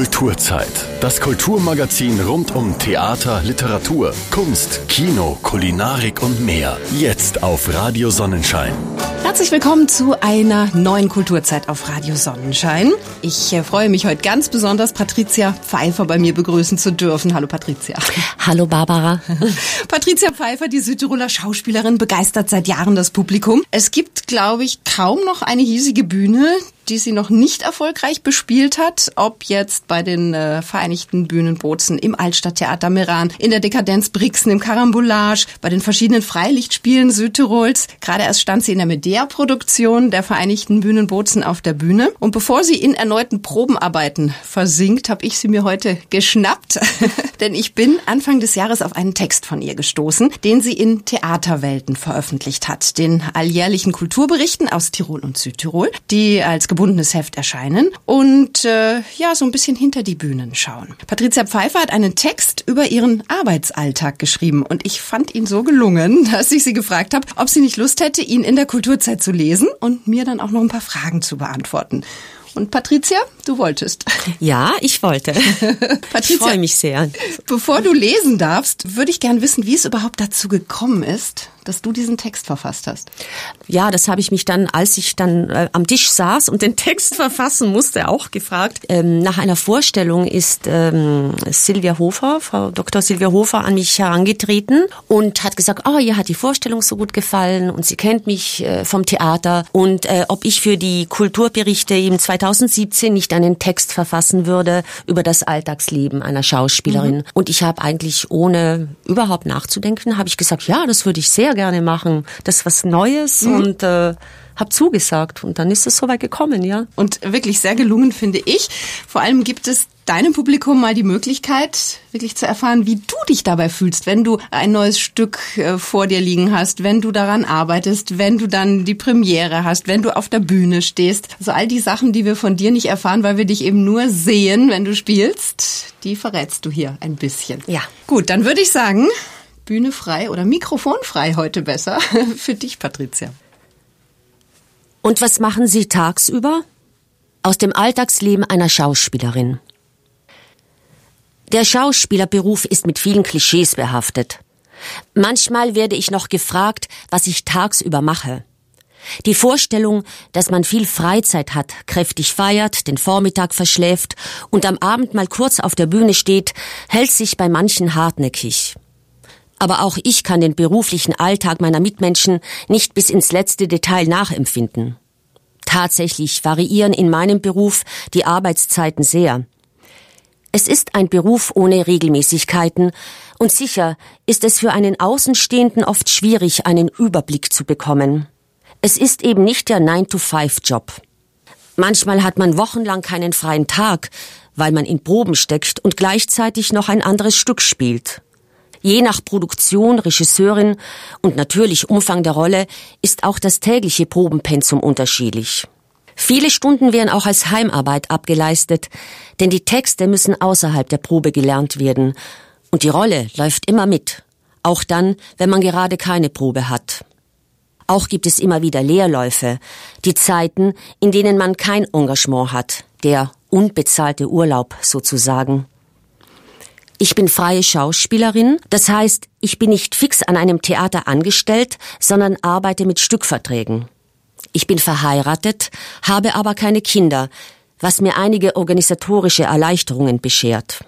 Kulturzeit. Das Kulturmagazin rund um Theater, Literatur, Kunst, Kino, Kulinarik und mehr. Jetzt auf Radio Sonnenschein. Herzlich willkommen zu einer neuen Kulturzeit auf Radio Sonnenschein. Ich äh, freue mich heute ganz besonders, Patricia Pfeiffer bei mir begrüßen zu dürfen. Hallo Patricia. Hallo Barbara. Patricia Pfeiffer, die Südtiroler Schauspielerin, begeistert seit Jahren das Publikum. Es gibt, glaube ich, kaum noch eine hiesige Bühne, die sie noch nicht erfolgreich bespielt hat, ob jetzt bei den äh, Vereinigten Bühnenbozen im Altstadttheater Meran, in der Dekadenz Brixen, im Karambolage, bei den verschiedenen Freilichtspielen Südtirols. Gerade erst stand sie in der Medea-Produktion der Vereinigten Bühnenbozen auf der Bühne. Und bevor sie in erneuten Probenarbeiten versinkt, habe ich sie mir heute geschnappt, denn ich bin Anfang des Jahres auf einen Text von ihr gestoßen, den sie in Theaterwelten veröffentlicht hat, den alljährlichen Kulturberichten aus Tirol und Südtirol, die als gebundenes Heft erscheinen und äh, ja, so ein bisschen hinter die Bühnen schauen. Patricia Pfeiffer hat einen Text über ihren Arbeitsalltag geschrieben und ich fand ihn so gelungen, dass ich sie gefragt habe, ob sie nicht Lust hätte, ihn in der Kulturzeit zu lesen und mir dann auch noch ein paar Fragen zu beantworten. Und Patricia, du wolltest. Ja, ich wollte. Patricia, ich freue mich sehr. Bevor du lesen darfst, würde ich gern wissen, wie es überhaupt dazu gekommen ist, dass du diesen Text verfasst hast. Ja, das habe ich mich dann, als ich dann äh, am Tisch saß und den Text verfassen musste, auch gefragt. Ähm, nach einer Vorstellung ist ähm, Silvia Hofer, Frau Dr. Silvia Hofer, an mich herangetreten und hat gesagt, oh, ihr hat die Vorstellung so gut gefallen und sie kennt mich äh, vom Theater und äh, ob ich für die Kulturberichte im 2017 nicht einen Text verfassen würde über das Alltagsleben einer Schauspielerin. Mhm. Und ich habe eigentlich ohne überhaupt nachzudenken, habe ich gesagt, ja, das würde ich sehr sehr gerne machen. Das ist was Neues mhm. und äh, habe zugesagt und dann ist es soweit gekommen, ja. Und wirklich sehr gelungen finde ich. Vor allem gibt es deinem Publikum mal die Möglichkeit, wirklich zu erfahren, wie du dich dabei fühlst, wenn du ein neues Stück äh, vor dir liegen hast, wenn du daran arbeitest, wenn du dann die Premiere hast, wenn du auf der Bühne stehst. Also all die Sachen, die wir von dir nicht erfahren, weil wir dich eben nur sehen, wenn du spielst, die verrätst du hier ein bisschen. Ja. Gut, dann würde ich sagen, Bühne frei oder Mikrofon frei heute besser für dich, Patricia. Und was machen Sie tagsüber? Aus dem Alltagsleben einer Schauspielerin. Der Schauspielerberuf ist mit vielen Klischees behaftet. Manchmal werde ich noch gefragt, was ich tagsüber mache. Die Vorstellung, dass man viel Freizeit hat, kräftig feiert, den Vormittag verschläft und am Abend mal kurz auf der Bühne steht, hält sich bei manchen hartnäckig. Aber auch ich kann den beruflichen Alltag meiner Mitmenschen nicht bis ins letzte Detail nachempfinden. Tatsächlich variieren in meinem Beruf die Arbeitszeiten sehr. Es ist ein Beruf ohne Regelmäßigkeiten und sicher ist es für einen Außenstehenden oft schwierig, einen Überblick zu bekommen. Es ist eben nicht der 9-to-5-Job. Manchmal hat man wochenlang keinen freien Tag, weil man in Proben steckt und gleichzeitig noch ein anderes Stück spielt. Je nach Produktion, Regisseurin und natürlich Umfang der Rolle ist auch das tägliche Probenpensum unterschiedlich. Viele Stunden werden auch als Heimarbeit abgeleistet, denn die Texte müssen außerhalb der Probe gelernt werden und die Rolle läuft immer mit, auch dann, wenn man gerade keine Probe hat. Auch gibt es immer wieder Leerläufe, die Zeiten, in denen man kein Engagement hat, der unbezahlte Urlaub sozusagen. Ich bin freie Schauspielerin, das heißt, ich bin nicht fix an einem Theater angestellt, sondern arbeite mit Stückverträgen. Ich bin verheiratet, habe aber keine Kinder, was mir einige organisatorische Erleichterungen beschert.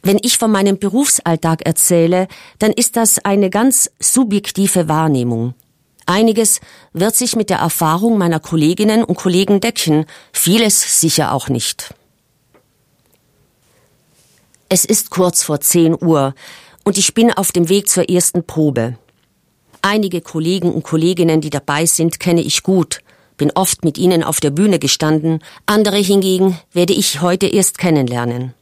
Wenn ich von meinem Berufsalltag erzähle, dann ist das eine ganz subjektive Wahrnehmung. Einiges wird sich mit der Erfahrung meiner Kolleginnen und Kollegen decken, vieles sicher auch nicht. Es ist kurz vor 10 Uhr und ich bin auf dem Weg zur ersten Probe. Einige Kollegen und Kolleginnen, die dabei sind, kenne ich gut, bin oft mit ihnen auf der Bühne gestanden, andere hingegen werde ich heute erst kennenlernen.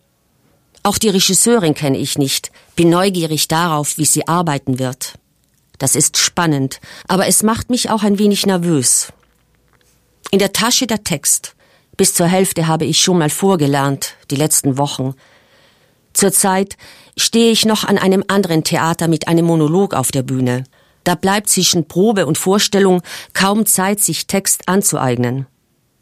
Auch die Regisseurin kenne ich nicht, bin neugierig darauf, wie sie arbeiten wird. Das ist spannend, aber es macht mich auch ein wenig nervös. In der Tasche der Text. Bis zur Hälfte habe ich schon mal vorgelernt, die letzten Wochen. Zurzeit stehe ich noch an einem anderen Theater mit einem Monolog auf der Bühne. Da bleibt zwischen Probe und Vorstellung kaum Zeit, sich Text anzueignen.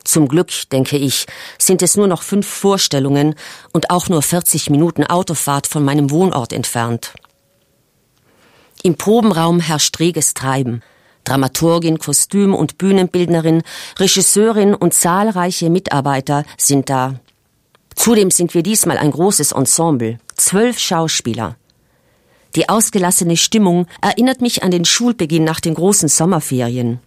Zum Glück, denke ich, sind es nur noch fünf Vorstellungen und auch nur 40 Minuten Autofahrt von meinem Wohnort entfernt. Im Probenraum herrscht reges Treiben. Dramaturgin, Kostüm- und Bühnenbildnerin, Regisseurin und zahlreiche Mitarbeiter sind da. Zudem sind wir diesmal ein großes Ensemble, zwölf Schauspieler. Die ausgelassene Stimmung erinnert mich an den Schulbeginn nach den großen Sommerferien.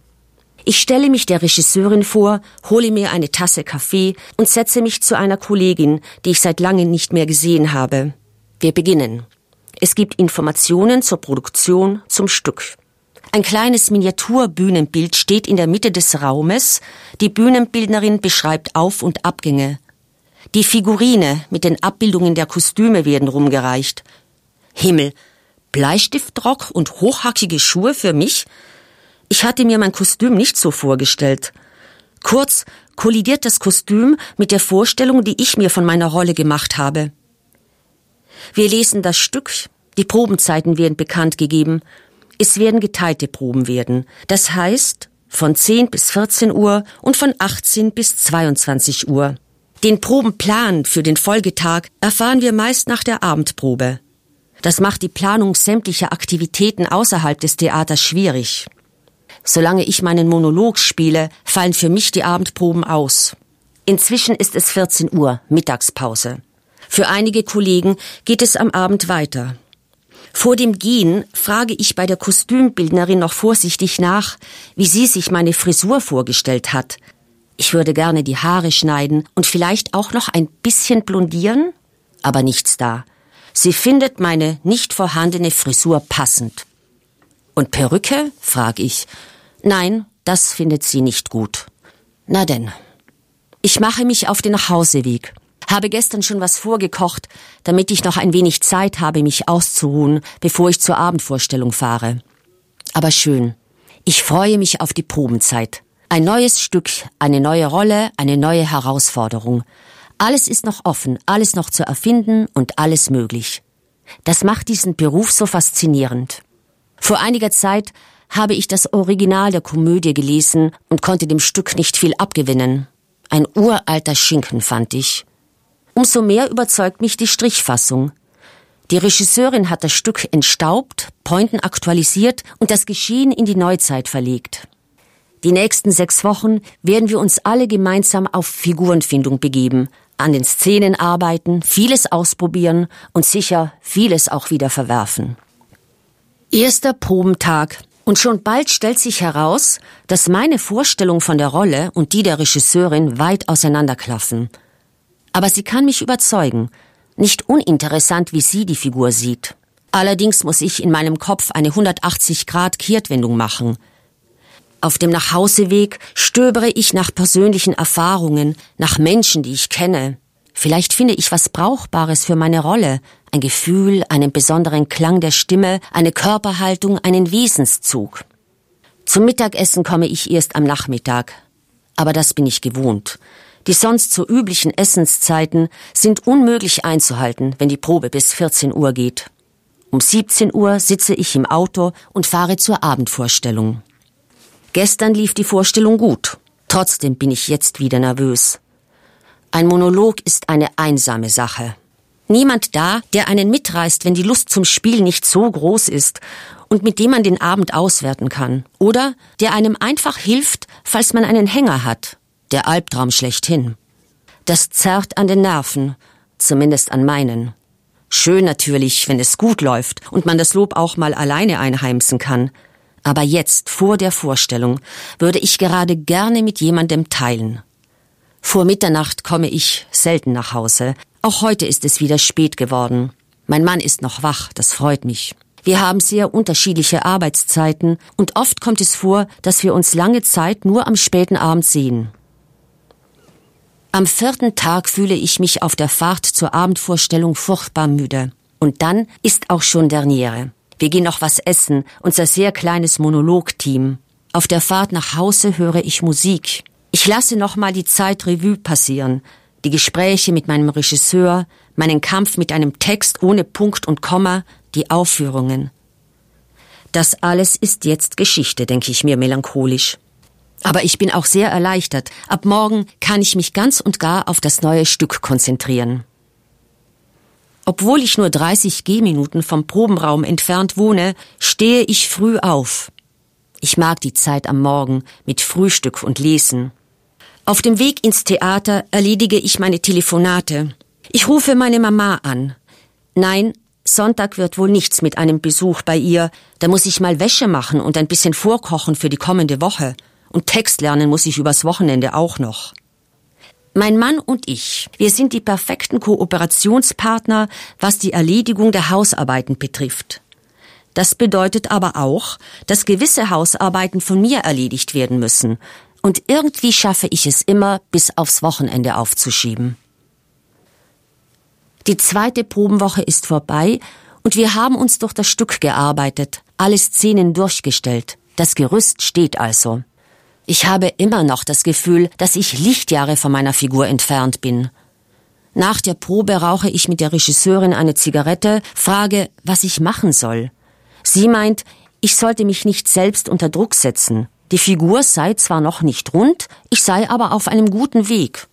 Ich stelle mich der Regisseurin vor, hole mir eine Tasse Kaffee und setze mich zu einer Kollegin, die ich seit langem nicht mehr gesehen habe. Wir beginnen. Es gibt Informationen zur Produktion, zum Stück. Ein kleines Miniaturbühnenbild steht in der Mitte des Raumes. Die Bühnenbildnerin beschreibt Auf- und Abgänge. Die Figurine mit den Abbildungen der Kostüme werden rumgereicht. Himmel, Bleistiftrock und hochhackige Schuhe für mich? Ich hatte mir mein Kostüm nicht so vorgestellt. Kurz kollidiert das Kostüm mit der Vorstellung, die ich mir von meiner Rolle gemacht habe. Wir lesen das Stück, die Probenzeiten werden bekannt gegeben. Es werden geteilte Proben werden. Das heißt, von 10 bis 14 Uhr und von 18 bis 22 Uhr. Den Probenplan für den Folgetag erfahren wir meist nach der Abendprobe. Das macht die Planung sämtlicher Aktivitäten außerhalb des Theaters schwierig. Solange ich meinen Monolog spiele, fallen für mich die Abendproben aus. Inzwischen ist es 14 Uhr, Mittagspause. Für einige Kollegen geht es am Abend weiter. Vor dem Gehen frage ich bei der Kostümbildnerin noch vorsichtig nach, wie sie sich meine Frisur vorgestellt hat. Ich würde gerne die Haare schneiden und vielleicht auch noch ein bisschen blondieren, aber nichts da. Sie findet meine nicht vorhandene Frisur passend. Und Perücke? frag ich. Nein, das findet sie nicht gut. Na denn. Ich mache mich auf den Nachhauseweg. Habe gestern schon was vorgekocht, damit ich noch ein wenig Zeit habe, mich auszuruhen, bevor ich zur Abendvorstellung fahre. Aber schön. Ich freue mich auf die Probenzeit. Ein neues Stück, eine neue Rolle, eine neue Herausforderung. Alles ist noch offen, alles noch zu erfinden und alles möglich. Das macht diesen Beruf so faszinierend. Vor einiger Zeit habe ich das Original der Komödie gelesen und konnte dem Stück nicht viel abgewinnen. Ein uralter Schinken fand ich. Umso mehr überzeugt mich die Strichfassung. Die Regisseurin hat das Stück entstaubt, Pointen aktualisiert und das Geschehen in die Neuzeit verlegt. Die nächsten sechs Wochen werden wir uns alle gemeinsam auf Figurenfindung begeben, an den Szenen arbeiten, vieles ausprobieren und sicher vieles auch wieder verwerfen. Erster Probentag und schon bald stellt sich heraus, dass meine Vorstellung von der Rolle und die der Regisseurin weit auseinanderklaffen. Aber sie kann mich überzeugen. Nicht uninteressant, wie sie die Figur sieht. Allerdings muss ich in meinem Kopf eine 180 Grad Kehrtwendung machen. Auf dem Nachhauseweg stöbere ich nach persönlichen Erfahrungen, nach Menschen, die ich kenne. Vielleicht finde ich was Brauchbares für meine Rolle, ein Gefühl, einen besonderen Klang der Stimme, eine Körperhaltung, einen Wesenszug. Zum Mittagessen komme ich erst am Nachmittag. Aber das bin ich gewohnt. Die sonst so üblichen Essenszeiten sind unmöglich einzuhalten, wenn die Probe bis 14 Uhr geht. Um 17 Uhr sitze ich im Auto und fahre zur Abendvorstellung. Gestern lief die Vorstellung gut. Trotzdem bin ich jetzt wieder nervös. Ein Monolog ist eine einsame Sache. Niemand da, der einen mitreißt, wenn die Lust zum Spiel nicht so groß ist und mit dem man den Abend auswerten kann. Oder der einem einfach hilft, falls man einen Hänger hat. Der Albtraum schlechthin. Das zerrt an den Nerven, zumindest an meinen. Schön natürlich, wenn es gut läuft und man das Lob auch mal alleine einheimsen kann. Aber jetzt, vor der Vorstellung, würde ich gerade gerne mit jemandem teilen. Vor Mitternacht komme ich selten nach Hause. Auch heute ist es wieder spät geworden. Mein Mann ist noch wach, das freut mich. Wir haben sehr unterschiedliche Arbeitszeiten und oft kommt es vor, dass wir uns lange Zeit nur am späten Abend sehen. Am vierten Tag fühle ich mich auf der Fahrt zur Abendvorstellung furchtbar müde. Und dann ist auch schon Derniere. Wir gehen noch was essen, unser sehr kleines Monologteam. Auf der Fahrt nach Hause höre ich Musik. Ich lasse nochmal die Zeit Revue passieren, die Gespräche mit meinem Regisseur, meinen Kampf mit einem Text ohne Punkt und Komma, die Aufführungen. Das alles ist jetzt Geschichte, denke ich mir melancholisch. Aber ich bin auch sehr erleichtert. Ab morgen kann ich mich ganz und gar auf das neue Stück konzentrieren. Obwohl ich nur 30 Gehminuten vom Probenraum entfernt wohne, stehe ich früh auf. Ich mag die Zeit am Morgen mit Frühstück und Lesen. Auf dem Weg ins Theater erledige ich meine Telefonate. Ich rufe meine Mama an. Nein, Sonntag wird wohl nichts mit einem Besuch bei ihr. Da muss ich mal Wäsche machen und ein bisschen vorkochen für die kommende Woche. Und Text lernen muss ich übers Wochenende auch noch. Mein Mann und ich, wir sind die perfekten Kooperationspartner, was die Erledigung der Hausarbeiten betrifft. Das bedeutet aber auch, dass gewisse Hausarbeiten von mir erledigt werden müssen. Und irgendwie schaffe ich es immer, bis aufs Wochenende aufzuschieben. Die zweite Probenwoche ist vorbei und wir haben uns durch das Stück gearbeitet, alle Szenen durchgestellt. Das Gerüst steht also. Ich habe immer noch das Gefühl, dass ich Lichtjahre von meiner Figur entfernt bin. Nach der Probe rauche ich mit der Regisseurin eine Zigarette, frage, was ich machen soll. Sie meint, ich sollte mich nicht selbst unter Druck setzen. Die Figur sei zwar noch nicht rund, ich sei aber auf einem guten Weg.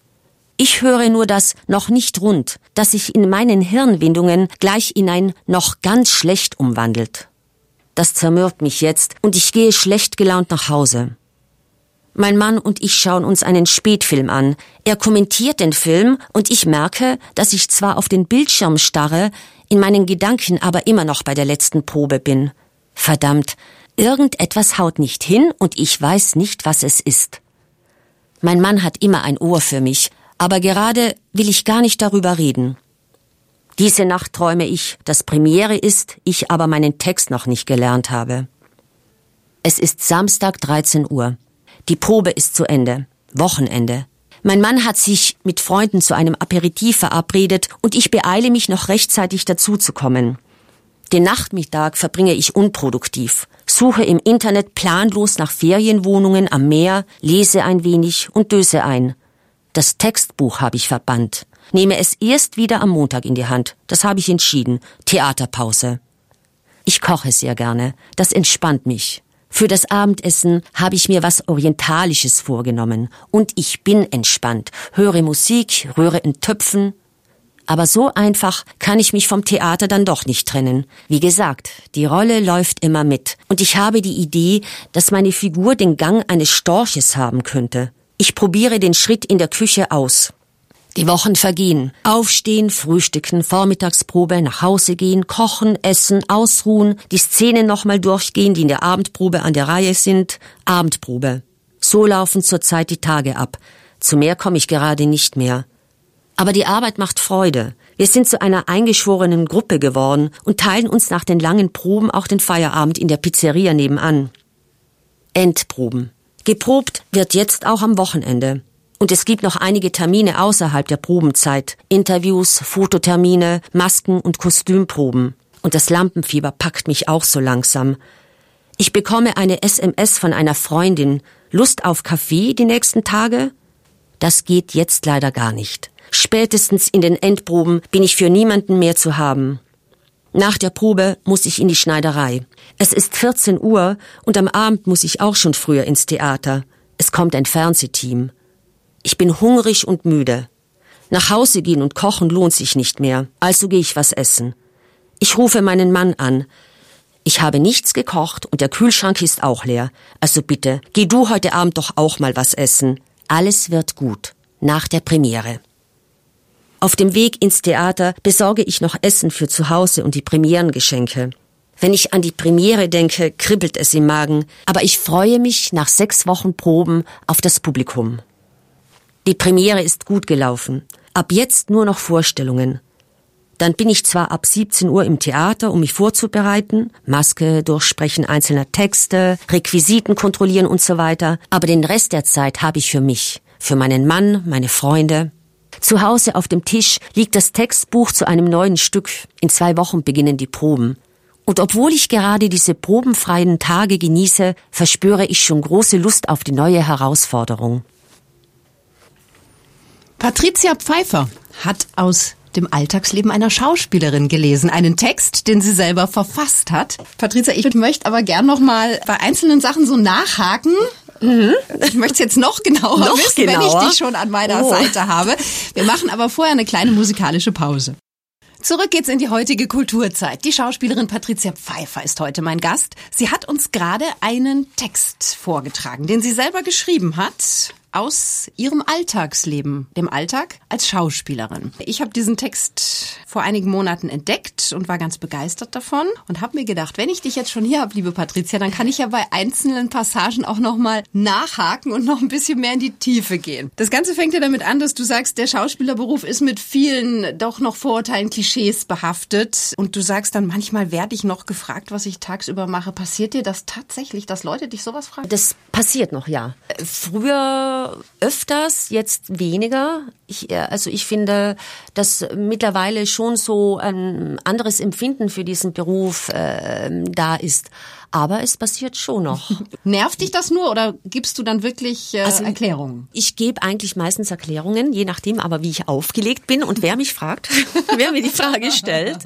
Ich höre nur das noch nicht rund, das sich in meinen Hirnwindungen gleich in ein noch ganz schlecht umwandelt. Das zermürbt mich jetzt und ich gehe schlecht gelaunt nach Hause. Mein Mann und ich schauen uns einen Spätfilm an. Er kommentiert den Film und ich merke, dass ich zwar auf den Bildschirm starre, in meinen Gedanken aber immer noch bei der letzten Probe bin. Verdammt, irgendetwas haut nicht hin und ich weiß nicht, was es ist. Mein Mann hat immer ein Ohr für mich, aber gerade will ich gar nicht darüber reden. Diese Nacht träume ich, dass Premiere ist, ich aber meinen Text noch nicht gelernt habe. Es ist Samstag 13 Uhr. Die Probe ist zu Ende. Wochenende. Mein Mann hat sich mit Freunden zu einem Aperitif verabredet und ich beeile mich noch rechtzeitig dazuzukommen. Den Nachmittag verbringe ich unproduktiv, suche im Internet planlos nach Ferienwohnungen am Meer, lese ein wenig und döse ein. Das Textbuch habe ich verbannt, nehme es erst wieder am Montag in die Hand. Das habe ich entschieden. Theaterpause. Ich koche sehr gerne. Das entspannt mich. Für das Abendessen habe ich mir was Orientalisches vorgenommen und ich bin entspannt, höre Musik, rühre in Töpfen. Aber so einfach kann ich mich vom Theater dann doch nicht trennen. Wie gesagt, die Rolle läuft immer mit und ich habe die Idee, dass meine Figur den Gang eines Storches haben könnte. Ich probiere den Schritt in der Küche aus. Die Wochen vergehen. Aufstehen, frühstücken, Vormittagsprobe, nach Hause gehen, kochen, essen, ausruhen, die Szenen nochmal durchgehen, die in der Abendprobe an der Reihe sind. Abendprobe. So laufen zurzeit die Tage ab. Zu mehr komme ich gerade nicht mehr. Aber die Arbeit macht Freude. Wir sind zu einer eingeschworenen Gruppe geworden und teilen uns nach den langen Proben auch den Feierabend in der Pizzeria nebenan. Endproben. Geprobt wird jetzt auch am Wochenende. Und es gibt noch einige Termine außerhalb der Probenzeit. Interviews, Fototermine, Masken und Kostümproben. Und das Lampenfieber packt mich auch so langsam. Ich bekomme eine SMS von einer Freundin. Lust auf Kaffee die nächsten Tage? Das geht jetzt leider gar nicht. Spätestens in den Endproben bin ich für niemanden mehr zu haben. Nach der Probe muss ich in die Schneiderei. Es ist 14 Uhr und am Abend muss ich auch schon früher ins Theater. Es kommt ein Fernsehteam. Ich bin hungrig und müde. Nach Hause gehen und kochen lohnt sich nicht mehr, also gehe ich was essen. Ich rufe meinen Mann an. Ich habe nichts gekocht und der Kühlschrank ist auch leer. Also bitte, geh du heute Abend doch auch mal was essen. Alles wird gut. Nach der Premiere. Auf dem Weg ins Theater besorge ich noch Essen für zu Hause und die Premierengeschenke. Wenn ich an die Premiere denke, kribbelt es im Magen, aber ich freue mich nach sechs Wochen Proben auf das Publikum. Die Premiere ist gut gelaufen. Ab jetzt nur noch Vorstellungen. Dann bin ich zwar ab 17 Uhr im Theater, um mich vorzubereiten, Maske, Durchsprechen einzelner Texte, Requisiten kontrollieren und so weiter, aber den Rest der Zeit habe ich für mich, für meinen Mann, meine Freunde. Zu Hause auf dem Tisch liegt das Textbuch zu einem neuen Stück. In zwei Wochen beginnen die Proben. Und obwohl ich gerade diese probenfreien Tage genieße, verspüre ich schon große Lust auf die neue Herausforderung. Patricia Pfeiffer hat aus dem Alltagsleben einer Schauspielerin gelesen. Einen Text, den sie selber verfasst hat. Patricia, ich möchte aber gern noch mal bei einzelnen Sachen so nachhaken, Mhm. Ich möchte es jetzt noch genauer noch wissen, genauer? wenn ich dich schon an meiner Oh. Seite habe. Wir machen aber vorher eine kleine musikalische Pause. Zurück geht's in die heutige Kulturzeit. Die Schauspielerin Patricia Pfeiffer ist heute mein Gast. Sie hat uns gerade einen Text vorgetragen, den sie selber geschrieben hat aus ihrem Alltagsleben, dem Alltag als Schauspielerin. Ich habe diesen Text vor einigen Monaten entdeckt und war ganz begeistert davon und habe mir gedacht, wenn ich dich jetzt schon hier habe, liebe Patricia, dann kann ich ja bei einzelnen Passagen auch noch mal nachhaken und noch ein bisschen mehr in die Tiefe gehen. Das Ganze fängt ja damit an, dass du sagst, der Schauspielerberuf ist mit vielen doch noch Vorurteilen, Klischees behaftet und du sagst dann manchmal werde ich noch gefragt, was ich tagsüber mache. Passiert dir das tatsächlich, dass Leute dich sowas fragen? Das passiert noch, ja. Äh, Öfters, jetzt weniger. Ich, äh, also ich finde, dass mittlerweile schon so ein anderes Empfinden für diesen Beruf äh, da ist. Aber es passiert schon noch. Nervt dich das nur oder gibst du dann wirklich äh, Erklärungen? Ich gebe eigentlich meistens Erklärungen, je nachdem aber, wie ich aufgelegt bin und wer mich fragt, wer mir die Frage stellt.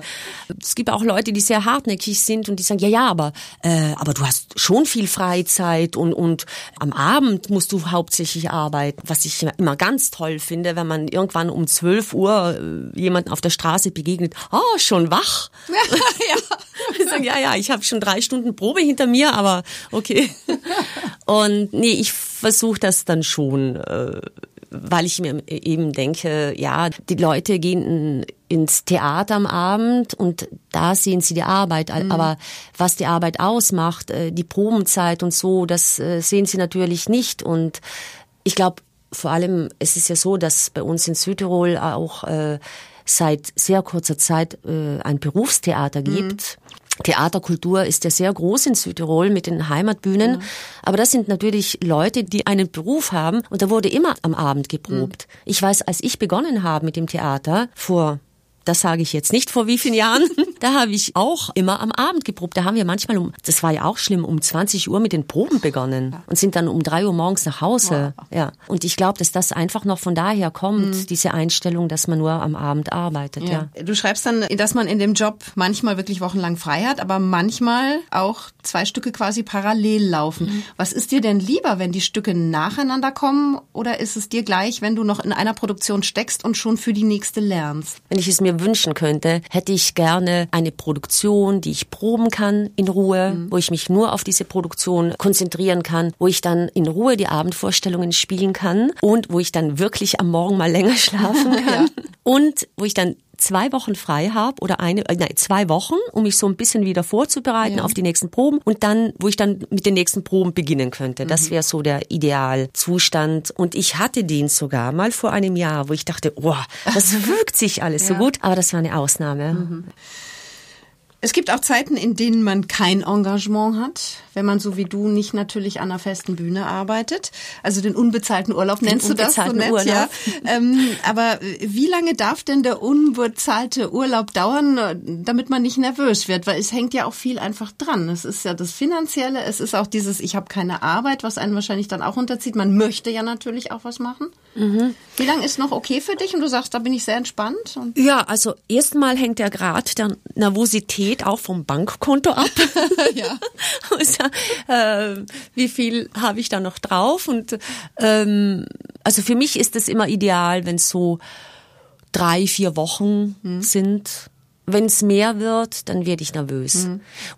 Es gibt auch Leute, die sehr hartnäckig sind und die sagen, ja, ja, aber, äh, aber du hast schon viel Freizeit und, und am Abend musst du hauptsächlich arbeiten. Was ich immer ganz toll finde, wenn man irgendwann um 12 Uhr äh, jemanden auf der Straße begegnet, oh, schon wach. ja. Ja, ja, ich habe schon drei Stunden Probe hinter mir, aber okay. Und nee, ich versuche das dann schon, äh, weil ich mir eben denke, ja, die Leute gehen ins Theater am Abend und da sehen sie die Arbeit. Aber was die Arbeit ausmacht, äh, die Probenzeit und so, das äh, sehen sie natürlich nicht. Und ich glaube, vor allem, es ist ja so, dass bei uns in Südtirol auch äh, seit sehr kurzer Zeit äh, ein Berufstheater gibt. Theaterkultur ist ja sehr groß in Südtirol mit den Heimatbühnen. Aber das sind natürlich Leute, die einen Beruf haben und da wurde immer am Abend geprobt. Ich weiß, als ich begonnen habe mit dem Theater vor das sage ich jetzt nicht vor wie vielen Jahren. Da habe ich auch immer am Abend geprobt. Da haben wir manchmal um, das war ja auch schlimm, um 20 Uhr mit den Proben begonnen und sind dann um drei Uhr morgens nach Hause. Ja. Und ich glaube, dass das einfach noch von daher kommt, diese Einstellung, dass man nur am Abend arbeitet. Ja. Du schreibst dann, dass man in dem Job manchmal wirklich wochenlang frei hat, aber manchmal auch zwei Stücke quasi parallel laufen. Was ist dir denn lieber, wenn die Stücke nacheinander kommen oder ist es dir gleich, wenn du noch in einer Produktion steckst und schon für die nächste lernst? Wenn ich es mir wünschen könnte, hätte ich gerne eine Produktion, die ich proben kann in Ruhe, wo ich mich nur auf diese Produktion konzentrieren kann, wo ich dann in Ruhe die Abendvorstellungen spielen kann und wo ich dann wirklich am Morgen mal länger schlafen kann und wo ich dann zwei Wochen frei habe oder eine, äh, nein, zwei Wochen, um mich so ein bisschen wieder vorzubereiten Ja. auf die nächsten Proben und dann, wo ich dann mit den nächsten Proben beginnen könnte. Das wäre so der Idealzustand. Und ich hatte den sogar mal vor einem Jahr, wo ich dachte, oh, das fügt sich alles so Ja. gut. Aber das war eine Ausnahme. Es gibt auch Zeiten, in denen man kein Engagement hat, wenn man so wie du nicht natürlich an einer festen Bühne arbeitet. Also den unbezahlten Urlaub nennst du das so unbezahlten nett, Urlaub. ja. Ähm, aber wie lange darf denn der unbezahlte Urlaub dauern, damit man nicht nervös wird? Weil es hängt ja auch viel einfach dran. Es ist ja das Finanzielle, es ist auch dieses, ich habe keine Arbeit, was einen wahrscheinlich dann auch unterzieht. Man möchte ja natürlich auch was machen. Mhm. Wie lange ist noch okay für dich? Und du sagst, da bin ich sehr entspannt. Ja, also erstmal hängt der Grad der Nervosität auch vom Bankkonto ab. Ja. also, äh, wie viel habe ich da noch drauf? Und ähm, also für mich ist es immer ideal, wenn es so drei, vier Wochen sind. Wenn es mehr wird, dann werde ich nervös.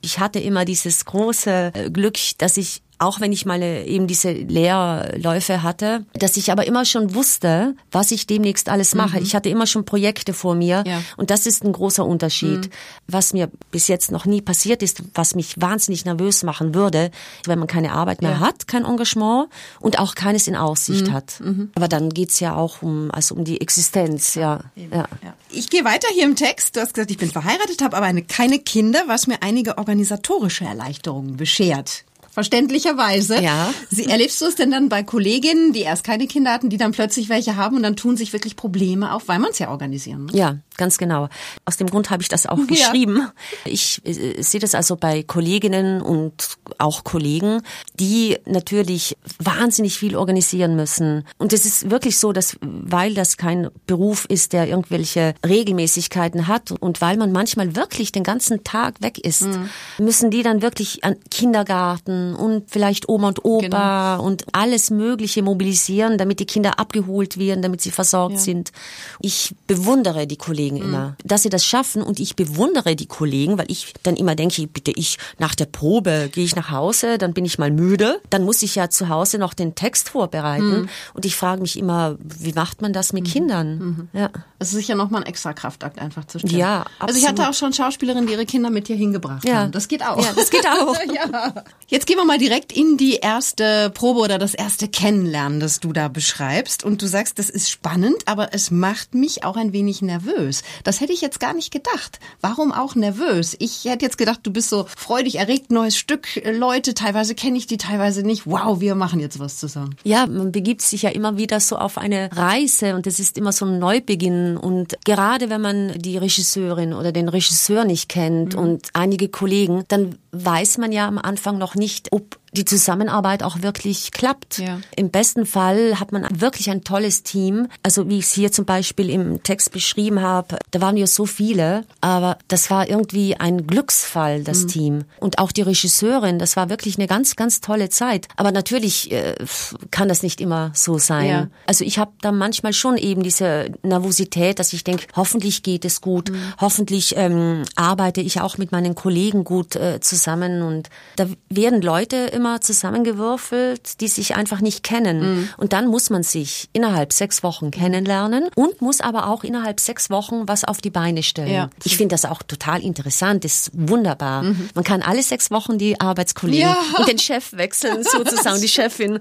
Ich hatte immer dieses große äh, Glück, dass ich auch wenn ich mal äh, eben diese Lehrläufe hatte, dass ich aber immer schon wusste, was ich demnächst alles mache. Ich hatte immer schon Projekte vor mir Ja. und das ist ein großer Unterschied. Was mir bis jetzt noch nie passiert ist, was mich wahnsinnig nervös machen würde, wenn man keine Arbeit mehr Ja. hat, kein Engagement und auch keines in Aussicht hat. Aber dann geht's ja auch um, also um die Existenz, ja. ja. Ja. Ich gehe weiter hier im Text. Du hast gesagt, ich bin verheiratet, habe aber eine, keine Kinder, was mir einige organisatorische Erleichterungen beschert. Verständlicherweise. Ja. Sie, erlebst du es denn dann bei Kolleginnen, die erst keine Kinder hatten, die dann plötzlich welche haben und dann tun sich wirklich Probleme auf, weil man es ja organisieren muss? Ja, ganz genau. Aus dem Grund habe ich das auch ja. geschrieben. Ich äh, sehe das also bei Kolleginnen und auch Kollegen, die natürlich wahnsinnig viel organisieren müssen. Und es ist wirklich so, dass weil das kein Beruf ist, der irgendwelche Regelmäßigkeiten hat und weil man manchmal wirklich den ganzen Tag weg ist, mhm. müssen die dann wirklich an Kindergarten und vielleicht Oma und Opa genau. und alles Mögliche mobilisieren, damit die Kinder abgeholt werden, damit sie versorgt ja. sind. Ich bewundere die Kollegen mhm. immer, dass sie das schaffen und ich bewundere die Kollegen, weil ich dann immer denke, bitte ich nach der Probe gehe ich nach Hause, dann bin ich mal müde, dann muss ich ja zu Hause noch den Text vorbereiten mhm. und ich frage mich immer, wie macht man das mit mhm. Kindern? Mhm. Ja. Es ist sicher nochmal ein extra Kraftakt einfach zu stellen. Ja, absolut. Also ich hatte auch schon Schauspielerinnen, die ihre Kinder mit dir hingebracht ja. haben. Das geht auch. Ja, das geht auch. ja. Jetzt gehen wir mal direkt in die erste Probe oder das erste Kennenlernen, das du da beschreibst und du sagst, das ist spannend, aber es macht mich auch ein wenig nervös. Das hätte ich jetzt gar nicht gedacht. Warum auch nervös? Ich hätte jetzt gedacht, du bist so freudig erregt, neues Stück, Leute, teilweise kenne ich die, teilweise nicht. Wow, wir machen jetzt was zusammen. Ja, man begibt sich ja immer wieder so auf eine Reise und es ist immer so ein Neubeginn und gerade wenn man die Regisseurin oder den Regisseur nicht kennt mhm. und einige Kollegen, dann weiß man ja am Anfang noch nicht, ob die Zusammenarbeit auch wirklich klappt. Ja. Im besten Fall hat man wirklich ein tolles Team. Also wie ich es hier zum Beispiel im Text beschrieben habe, da waren ja so viele, aber das war irgendwie ein Glücksfall, das mhm. Team. Und auch die Regisseurin, das war wirklich eine ganz, ganz tolle Zeit. Aber natürlich äh, kann das nicht immer so sein. Ja. Also ich habe da manchmal schon eben diese Nervosität, dass ich denke, hoffentlich geht es gut, mhm. hoffentlich ähm, arbeite ich auch mit meinen Kollegen gut äh, zusammen und da werden Leute immer zusammengewürfelt, die sich einfach nicht kennen. Mhm. Und dann muss man sich innerhalb sechs Wochen kennenlernen und muss aber auch innerhalb sechs Wochen was auf die Beine stellen. Ja. Ich finde das auch total interessant, das ist wunderbar. Mhm. Man kann alle sechs Wochen die Arbeitskollegen ja. und den Chef wechseln, sozusagen die Chefin.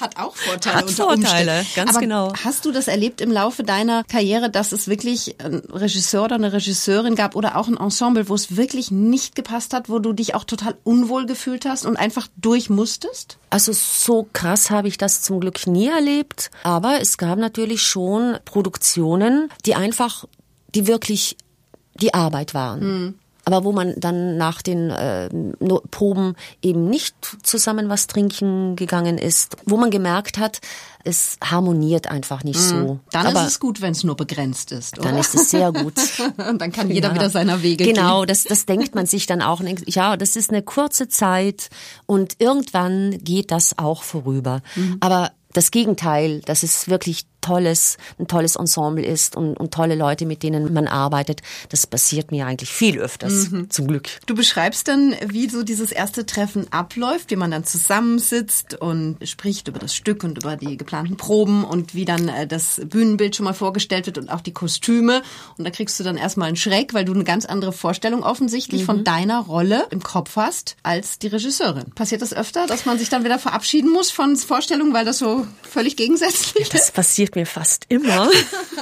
Hat auch Vorteile. Hat Vorteile, ganz aber genau. Hast du das erlebt im Laufe deiner Karriere, dass es wirklich einen Regisseur oder eine Regisseurin gab oder auch ein Ensemble, wo es wirklich nicht gepasst hat, wo du dich auch total unwohl gefühlt hast und einfach einfach durch musstest? Also so krass habe ich das zum Glück nie erlebt, aber es gab natürlich schon Produktionen, die einfach, die wirklich die Arbeit waren. Hm aber wo man dann nach den äh, Proben eben nicht zusammen was trinken gegangen ist, wo man gemerkt hat, es harmoniert einfach nicht mhm. so. Dann Aber ist es gut, wenn es nur begrenzt ist. Oder? Dann ist es sehr gut. Und dann kann jeder ja. wieder seiner Wege genau, gehen. Genau, das, das denkt man sich dann auch. Ja, das ist eine kurze Zeit und irgendwann geht das auch vorüber. Mhm. Aber das Gegenteil, dass es wirklich tolles, ein tolles Ensemble ist und, und tolle Leute, mit denen man arbeitet. Das passiert mir eigentlich viel öfters, mhm. zum Glück. Du beschreibst dann, wie so dieses erste Treffen abläuft, wie man dann zusammensitzt und spricht über das Stück und über die geplanten Proben und wie dann äh, das Bühnenbild schon mal vorgestellt wird und auch die Kostüme. Und da kriegst du dann erstmal einen Schreck, weil du eine ganz andere Vorstellung offensichtlich mhm. von deiner Rolle im Kopf hast als die Regisseurin. Passiert das öfter, dass man sich dann wieder verabschieden muss von Vorstellungen, weil das so völlig gegensätzlich ist? Das passiert mir fast immer.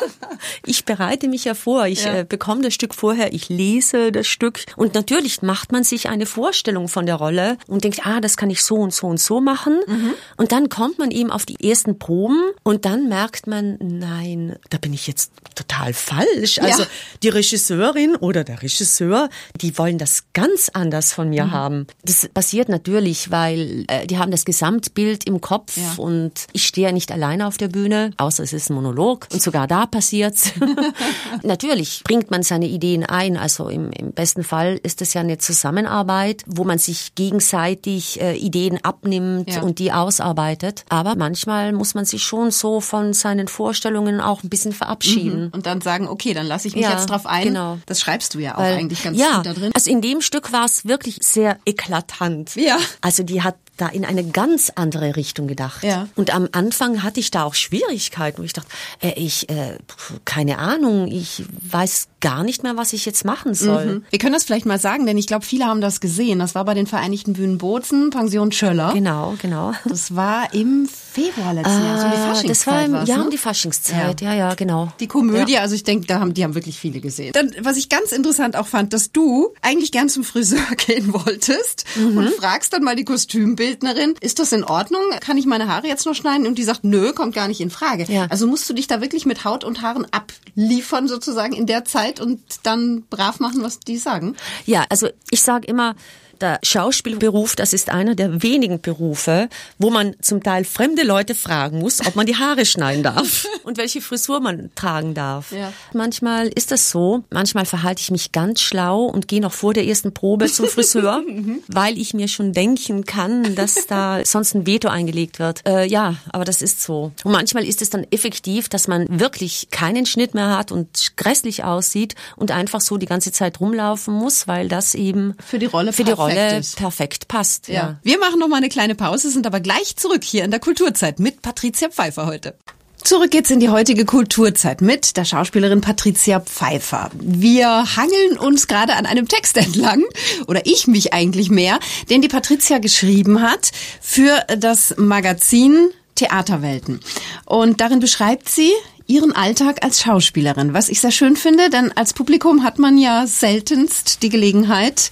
ich bereite mich ja vor. Ich ja. äh, bekomme das Stück vorher, ich lese das Stück und natürlich macht man sich eine Vorstellung von der Rolle und denkt, ah, das kann ich so und so und so machen. Mhm. Und dann kommt man eben auf die ersten Proben und dann merkt man, nein, da bin ich jetzt total falsch. Also ja. die Regisseurin oder der Regisseur, die wollen das ganz anders von mir mhm. haben. Das passiert natürlich, weil äh, die haben das Gesamtbild im Kopf ja. und ich stehe ja nicht alleine auf der Bühne, außer es ist ein Monolog und sogar da passiert's. Natürlich bringt man seine Ideen ein. Also im, im besten Fall ist es ja eine Zusammenarbeit, wo man sich gegenseitig äh, Ideen abnimmt ja. und die ausarbeitet. Aber manchmal muss man sich schon so von seinen Vorstellungen auch ein bisschen verabschieden. Mhm. Und dann sagen, okay, dann lasse ich mich ja, jetzt drauf ein. Genau. Das schreibst du ja auch Weil, eigentlich ganz ja, gut da drin. Also in dem Stück war es wirklich sehr eklatant. Ja. Also die hat da in eine ganz andere Richtung gedacht. Ja. Und am Anfang hatte ich da auch Schwierigkeiten, wo ich dachte, äh, ich, äh, keine Ahnung, ich weiß gar nicht mehr, was ich jetzt machen soll. Mhm. Wir können das vielleicht mal sagen, denn ich glaube, viele haben das gesehen. Das war bei den Vereinigten Bühnen Bozen, Pension Schöller. Genau, genau. Das war im Februar letzten Jahres, um die Faschingszeit. Das war im, ja, ne? um die Faschingszeit, ja, ja, ja genau. Die Komödie, ja. also ich denke, da haben, die haben wirklich viele gesehen. Dann, was ich ganz interessant auch fand, dass du eigentlich gern zum Friseur gehen wolltest mhm. und fragst dann mal die Kostümbildnerin, ist das in Ordnung? Kann ich meine Haare jetzt noch schneiden? Und die sagt, nö, kommt gar nicht in Frage. Ja. Also musst du dich da wirklich mit Haut und Haaren abliefern sozusagen in der Zeit und dann brav machen, was die sagen? Ja, also ich sage immer, der Schauspielberuf, das ist einer der wenigen Berufe, wo man zum Teil fremde Leute fragen muss, ob man die Haare schneiden darf und welche Frisur man tragen darf. Ja. Manchmal ist das so, manchmal verhalte ich mich ganz schlau und gehe noch vor der ersten Probe zum Friseur, weil ich mir schon denken kann, dass da sonst ein Veto eingelegt wird. Äh, ja, aber das ist so. Und manchmal ist es dann effektiv, dass man wirklich keinen Schnitt mehr hat und grässlich aussieht und einfach so die ganze Zeit rumlaufen muss, weil das eben Für die Rolle für die perfekt Rolle ist. perfekt passt. Ja. Ja. Wir machen noch mal eine kleine Pause, sind aber gleich zurück hier in der Kulturzeit mit Patricia Pfeiffer heute. Zurück geht's in die heutige Kulturzeit mit der Schauspielerin Patricia Pfeiffer. Wir hangeln uns gerade an einem Text entlang, oder ich mich eigentlich mehr, den die Patricia geschrieben hat für das Magazin Theaterwelten. Und darin beschreibt sie ihren Alltag als Schauspielerin, was ich sehr schön finde, denn als Publikum hat man ja seltenst die Gelegenheit,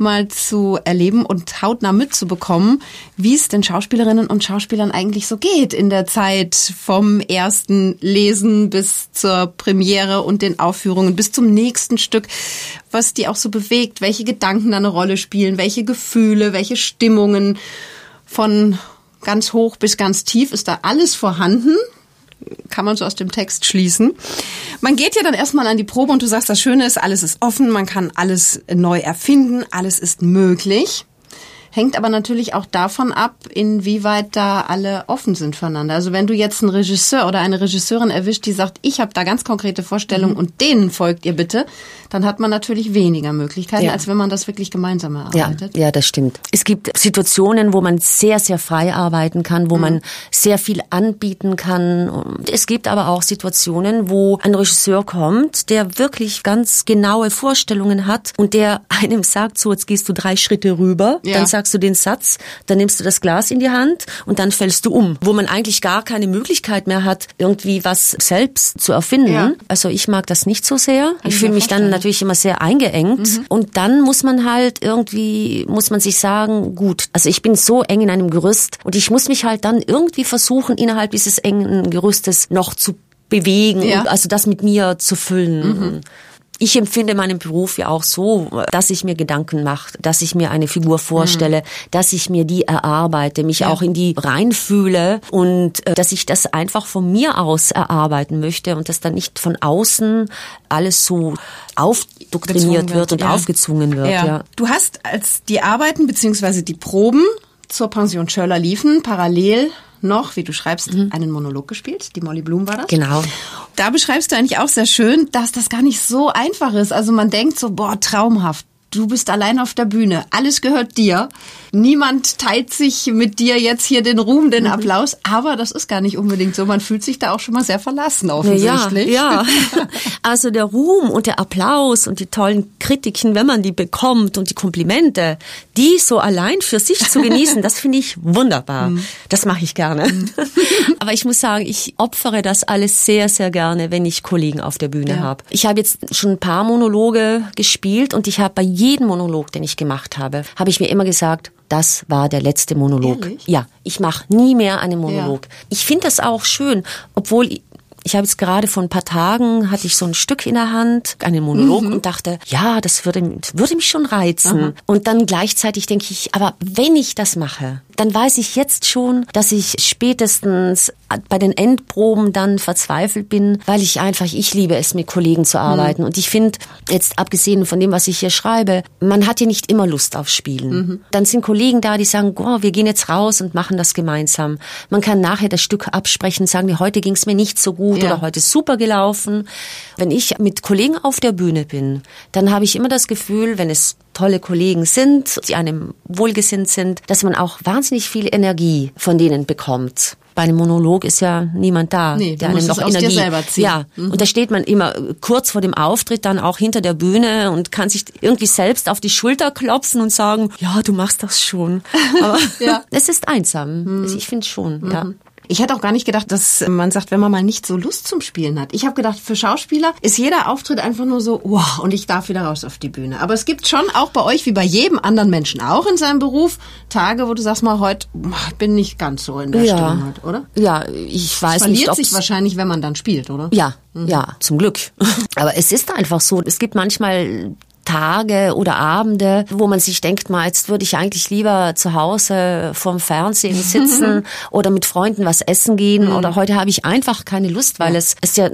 mal zu erleben und hautnah mitzubekommen, wie es den Schauspielerinnen und Schauspielern eigentlich so geht in der Zeit vom ersten Lesen bis zur Premiere und den Aufführungen bis zum nächsten Stück, was die auch so bewegt, welche Gedanken da eine Rolle spielen, welche Gefühle, welche Stimmungen von ganz hoch bis ganz tief ist da alles vorhanden kann man so aus dem Text schließen. Man geht ja dann erstmal an die Probe und du sagst, das Schöne ist, alles ist offen, man kann alles neu erfinden, alles ist möglich. Hängt aber natürlich auch davon ab, inwieweit da alle offen sind füreinander. Also wenn du jetzt einen Regisseur oder eine Regisseurin erwischt, die sagt, ich habe da ganz konkrete Vorstellungen und denen folgt ihr bitte, dann hat man natürlich weniger Möglichkeiten, Ja. als wenn man das wirklich gemeinsam Ja, erarbeitet. ja, das stimmt. Es gibt Situationen, wo man sehr, sehr frei arbeiten kann, wo man sehr viel anbieten kann. Es gibt aber auch Situationen, wo ein Regisseur kommt, der wirklich ganz genaue Vorstellungen hat und der einem sagt, so, jetzt gehst du drei Schritte rüber, Ja. dann sagst du den Satz, dann nimmst du das Glas in die Hand und dann fällst du um, wo man eigentlich gar keine Möglichkeit mehr hat, irgendwie was selbst zu erfinden. Ja. Also ich mag das nicht so sehr. ich Ich fühle mich dann natürlich immer sehr eingeengt. Und dann muss man halt irgendwie, muss man sich sagen, gut, also ich bin so eng in einem Gerüst und ich muss mich halt dann irgendwie versuchen, innerhalb dieses engen Gerüstes noch zu bewegen, Ja. und also das mit mir zu füllen. Ich empfinde meinen Beruf ja auch so, dass ich mir Gedanken mache, dass ich mir eine Figur vorstelle, dass ich mir die erarbeite, mich auch in die reinfühle und äh, dass ich das einfach von mir aus erarbeiten möchte und dass dann nicht von außen alles so aufdoktriniert wird und ja. aufgezwungen wird. Ja. Du hast, als die Arbeiten beziehungsweise die Proben zur Pension Schöller liefen, parallel noch, wie du schreibst, einen Monolog gespielt. Die Molly Bloom war das. Mhm. Genau. Da beschreibst du eigentlich auch sehr schön, dass das gar nicht so einfach ist. Also man denkt so, boah, traumhaft. Du bist allein auf der Bühne. Alles gehört dir. Niemand teilt sich mit dir jetzt hier den Ruhm, den Applaus. Aber das ist gar nicht unbedingt so. Man fühlt sich da auch schon mal sehr verlassen Ja, offensichtlich. ja. Also der Ruhm und der Applaus und die tollen Kritiken, wenn man die bekommt und die Komplimente, die so allein für sich zu genießen, das finde ich wunderbar. Das mache ich gerne. Aber ich muss sagen, ich opfere das alles sehr, sehr gerne, wenn ich Kollegen auf der Bühne Ja. habe. Ich habe jetzt schon ein paar Monologe gespielt und ich habe bei jedem Monolog, den ich gemacht habe, habe ich mir immer gesagt, das war der letzte Monolog. Ehrlich? Ja, ich mache nie mehr einen Monolog. Ich finde das auch schön, obwohl ich- habe jetzt gerade vor ein paar Tagen hatte ich so ein Stück in der Hand, einen Monolog und dachte, ja, das würde, würde mich schon reizen. Und dann gleichzeitig denke ich, aber wenn ich das mache, dann weiß ich jetzt schon, dass ich spätestens bei den Endproben dann verzweifelt bin, weil ich einfach, ich liebe es, mit Kollegen zu arbeiten. Und ich finde, jetzt abgesehen von dem, was ich hier schreibe, man hat ja nicht immer Lust auf Spielen. Dann sind Kollegen da, die sagen, oh, wir gehen jetzt raus und machen das gemeinsam. Man kann nachher das Stück absprechen, sagen wir, heute ging es mir nicht so gut Ja. oder heute ist super gelaufen. Wenn ich mit Kollegen auf der Bühne bin, dann habe ich immer das Gefühl, wenn es tolle Kollegen sind, die einem wohlgesinnt sind, dass man auch wahnsinnig viel Energie von denen bekommt. Bei einem Monolog ist ja niemand da, Nee, der einem noch Energie. Ja, und da steht man immer kurz vor dem Auftritt dann auch hinter der Bühne und kann sich irgendwie selbst auf die Schulter klopfen und sagen, ja, du machst das schon. Aber Ja. es ist einsam. Ich finde schon, ja. Ich hätte auch gar nicht gedacht, dass man sagt, wenn man mal nicht so Lust zum Spielen hat. Ich habe gedacht, für Schauspieler ist jeder Auftritt einfach nur so, wow, und ich darf wieder raus auf die Bühne. Aber es gibt schon auch bei euch, wie bei jedem anderen Menschen auch in seinem Beruf, Tage, wo du sagst mal, heute bin nicht ganz so in der Ja. Stimmung, heute, oder? Ja, ich weiß Es nicht, verliert sich wahrscheinlich, wenn man dann spielt, oder? Ja, ja, zum Glück. Aber es ist einfach so. Es gibt manchmal Tage oder Abende, wo man sich denkt, mal, jetzt würde ich eigentlich lieber zu Hause vorm Fernsehen sitzen oder mit Freunden was essen gehen oder heute habe ich einfach keine Lust, weil es ist ja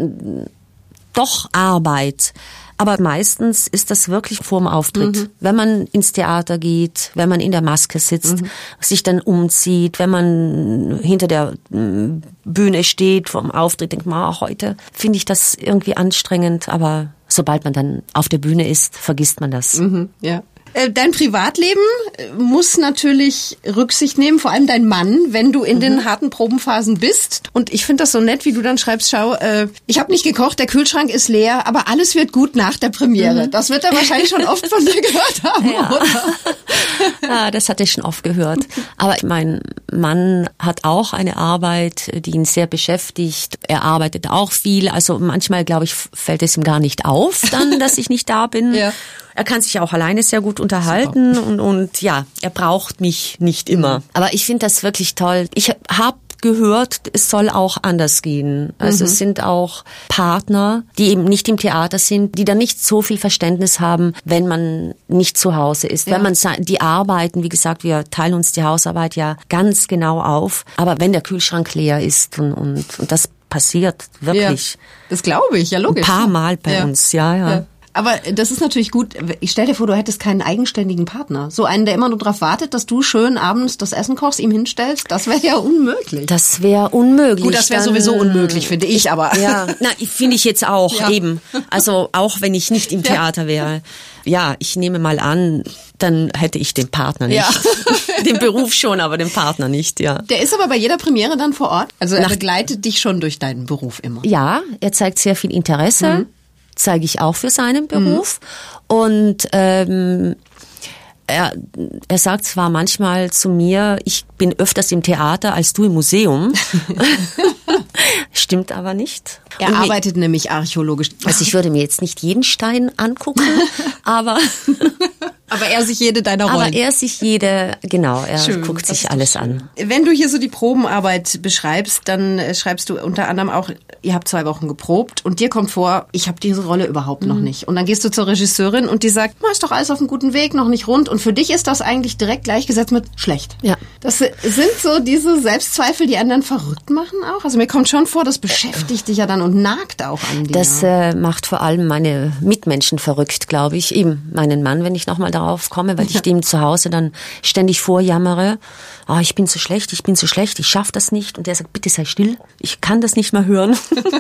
doch Arbeit. Aber meistens ist das wirklich vorm Auftritt. Wenn man ins Theater geht, wenn man in der Maske sitzt, sich dann umzieht, wenn man hinter der mm, Bühne steht vom Auftritt, denkt man, heute finde ich das irgendwie anstrengend. Aber sobald man dann auf der Bühne ist, vergisst man das. Ja. Äh, Dein Privatleben äh, muss natürlich Rücksicht nehmen, vor allem dein Mann, wenn du in den harten Probenphasen bist. Und ich finde das so nett, wie du dann schreibst, schau, äh, ich habe nicht gekocht, der Kühlschrank ist leer, aber alles wird gut nach der Premiere. Das wird er wahrscheinlich schon oft von dir gehört haben, Ja. oder? Ja, das hatte ich schon oft gehört. Aber mein Mann hat auch eine Arbeit, die ihn sehr beschäftigt. Er arbeitet auch viel. Also manchmal, glaube ich, fällt es ihm gar nicht auf, dann, dass ich nicht da bin. Ja. Er kann sich auch alleine sehr gut unterhalten und, und ja, er braucht mich nicht immer. Aber ich finde das wirklich toll. Ich habe gehört, es soll auch anders gehen. Also es sind auch Partner, die eben nicht im Theater sind, die dann nicht so viel Verständnis haben, wenn man nicht zu Hause ist. Wenn man die arbeiten, wie gesagt, wir teilen uns die Hausarbeit ja ganz genau auf. Aber wenn der Kühlschrank leer ist und, und, und das passiert wirklich Ja, das glaube ich, ja ein logisch. paar Mal bei Ja. uns, ja, ja. Aber das ist natürlich gut. Ich stell dir vor, du hättest keinen eigenständigen Partner. So einen, der immer nur darauf wartet, dass du schön abends das Essen kochst, ihm hinstellst. Das wäre ja unmöglich. Das wäre unmöglich. Gut, das wäre sowieso unmöglich, finde ich, aber. Ja, na, finde ich jetzt auch Ja. eben. Also auch wenn ich nicht im. Theater wäre. Ja, ich nehme mal an, dann hätte ich den Partner nicht. Ja. den Beruf schon, aber den Partner nicht, ja. Der ist aber bei jeder Premiere dann vor Ort. Also er Nach- begleitet dich schon durch deinen Beruf immer. Ja, er zeigt sehr viel Interesse, Mhm. Zeige ich auch für seinen Beruf. Und ähm, er, er sagt zwar manchmal zu mir, ich bin öfters im Theater als du im Museum. Stimmt aber nicht. Er Und mir- arbeitet nämlich archäologisch. Also ich würde mir jetzt nicht jeden Stein angucken, aber, aber er sich jede deiner Rollen. aber er sich jede, genau, er Schön, guckt sich alles schön. an. Wenn du hier so die Probenarbeit beschreibst, dann äh, schreibst du unter anderem auch, ihr habt zwei Wochen geprobt und dir kommt vor, ich habe diese Rolle überhaupt Mhm. noch nicht. Und dann gehst du zur Regisseurin und die sagt, "Na, ist doch alles auf einem guten Weg, noch nicht rund. Und für dich ist das eigentlich direkt gleichgesetzt mit schlecht. Ja. Das sind so diese Selbstzweifel, die einen dann verrückt machen auch. Also mir kommt schon vor, das beschäftigt dich ja dann und nagt auch an dir. Das äh, macht vor allem meine Mitmenschen verrückt, glaube ich. Eben meinen Mann, wenn ich nochmal darauf komme, weil ich dem zu Hause dann ständig vorjammere. Ah, ich bin so schlecht, ich bin so schlecht, ich schaffe das nicht. Und der sagt, bitte sei still, ich kann das nicht mehr hören.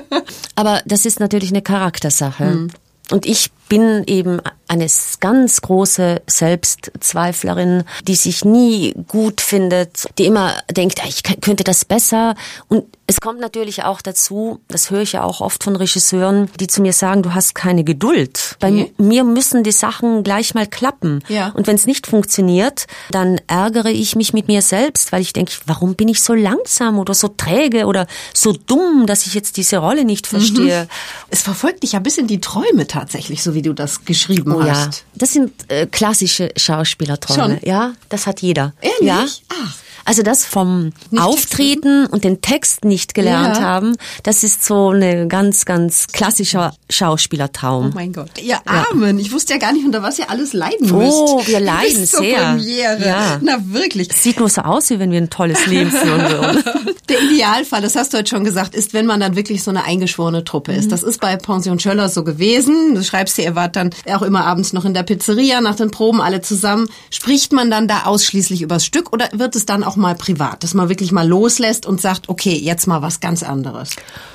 Aber das ist natürlich eine Charaktersache. Und ich bin eben eine ganz große Selbstzweiflerin, die sich nie gut findet, die immer denkt, "Ah, ich könnte das besser. Und es kommt natürlich auch dazu, das höre ich ja auch oft von Regisseuren, die zu mir sagen, du hast keine Geduld. Bei Nee. mir müssen die Sachen gleich mal klappen. Ja. Und wenn es nicht funktioniert, dann ärgere ich mich mit mir selbst, weil ich denke, warum bin ich so langsam oder so träge oder so dumm, dass ich jetzt diese Rolle nicht verstehe. es verfolgt dich ja bis in die Träume tatsächlich, so wie du das geschrieben Oh ja, hast. das sind äh, klassische Schauspielerträume. Schon? Ja, das hat jeder. Ehrlich? Ja. Ach. Also das vom Nicht Auftreten und den Text nicht gelernt Ja. haben, das ist so eine ganz, ganz klassischer Schauspielertraum. Oh mein Gott. Ihr Armen. Ich wusste ja gar nicht, unter was ihr alles leiden müsst. Oh, wir leiden Bis sehr. Premiere. Ja. Na wirklich. Sieht nur so aus, wie wenn wir ein tolles Leben führen würden. Der Idealfall, das hast du heute schon gesagt, ist, wenn man dann wirklich so eine eingeschworene Truppe ist. Das ist bei Pension Schöller so gewesen. Du schreibst hier, ihr wart dann auch immer abends noch in der Pizzeria nach den Proben alle zusammen. Spricht man dann da ausschließlich übers Stück oder wird es dann auch mal privat, dass man wirklich mal loslässt und sagt, okay, jetzt mal was ganz anderes?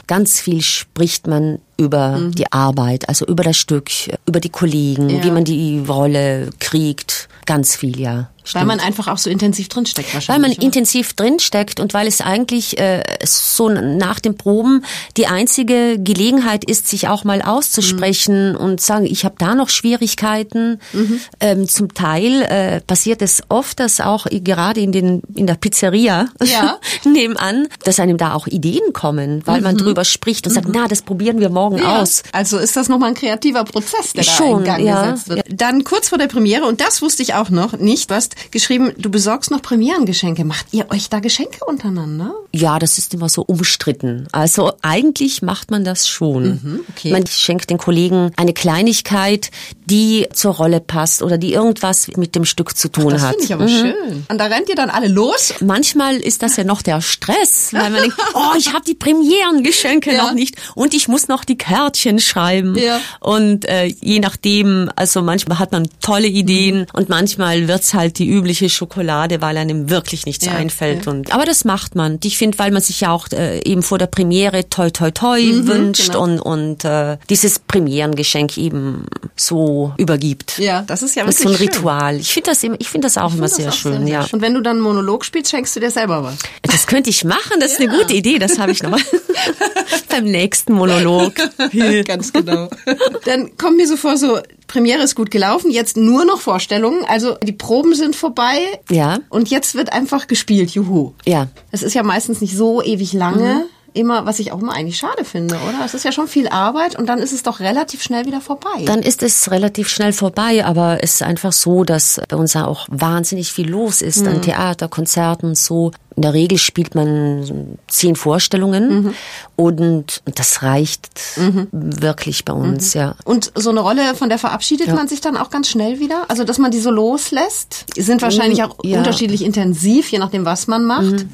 Ganz viel spricht man über mhm. die Arbeit, also über das Stück, über die Kollegen, ja. wie man die Rolle kriegt. Ganz viel, ja. Stimmt. Weil man einfach auch so intensiv drinsteckt wahrscheinlich. Weil man oder? intensiv drinsteckt und weil es eigentlich äh, so nach den Proben die einzige Gelegenheit ist, sich auch mal auszusprechen mhm. und sagen, ich habe da noch Schwierigkeiten. Mhm. Ähm, zum Teil äh, passiert es oft, dass auch gerade in den in der Pizzeria ja. nebenan, dass einem da auch Ideen kommen, weil mhm. man drüber spricht und sagt, mhm. na, das probieren wir morgen ja. aus. Also ist das nochmal ein kreativer Prozess, der Schon, da in Gang ja. gesetzt wird. Dann kurz vor der Premiere und das wusste ich auch noch nicht, was hast geschrieben, du besorgst noch Premierengeschenke. Macht ihr euch da Geschenke untereinander? Ja, das ist immer so umstritten. Also eigentlich macht man das schon. Mhm, okay. Man schenkt den Kollegen eine Kleinigkeit, die zur Rolle passt oder die irgendwas mit dem Stück zu tun Ach, das hat. Das finde ich aber mhm. schön. Und da rennt ihr dann alle los? Manchmal ist das ja noch der Stress, weil man denkt, oh, ich habe die Premierengeschenke ja. noch nicht und ich muss noch die Kärtchen schreiben. Ja. Und äh, je nachdem, also manchmal hat man tolle Ideen mhm. und manchmal wird's halt die übliche Schokolade, weil einem wirklich nichts ja, einfällt. Ja. Und aber das macht man. Ich finde, weil man sich ja auch äh, eben vor der Premiere toi toi toi mhm, wünscht genau. und und äh, dieses Premierengeschenk eben so übergibt. Ja, das ist ja wirklich Das ist so ein Ritual. Ich finde das ich finde das auch immer sehr auch schön. Sehr, ja. Und wenn du dann einen Monolog spielst, schenkst du dir selber was. Das könnte ich machen. Das ist eine gute Idee. Das habe ich noch beim nächsten Monolog. Ganz genau. Dann kommt mir so vor, so Premiere ist gut gelaufen, jetzt nur noch Vorstellungen. Also die Proben sind vorbei. Ja. Und jetzt wird einfach gespielt, juhu. Ja. Es ist ja meistens nicht so ewig lange. Mhm immer, was ich auch immer eigentlich schade finde, oder? Es ist ja schon viel Arbeit und dann ist es doch relativ schnell wieder vorbei. Dann ist es relativ schnell vorbei, aber es ist einfach so, dass bei uns auch wahnsinnig viel los ist mhm. an Theater, Konzerten, so. In der Regel spielt man zehn Vorstellungen mhm. und das reicht mhm. wirklich bei uns, mhm. ja. Und so eine Rolle, von der verabschiedet ja. man sich dann auch ganz schnell wieder? Also, dass man die so loslässt? Die sind wahrscheinlich mm, auch ja. unterschiedlich intensiv, je nachdem, was man macht.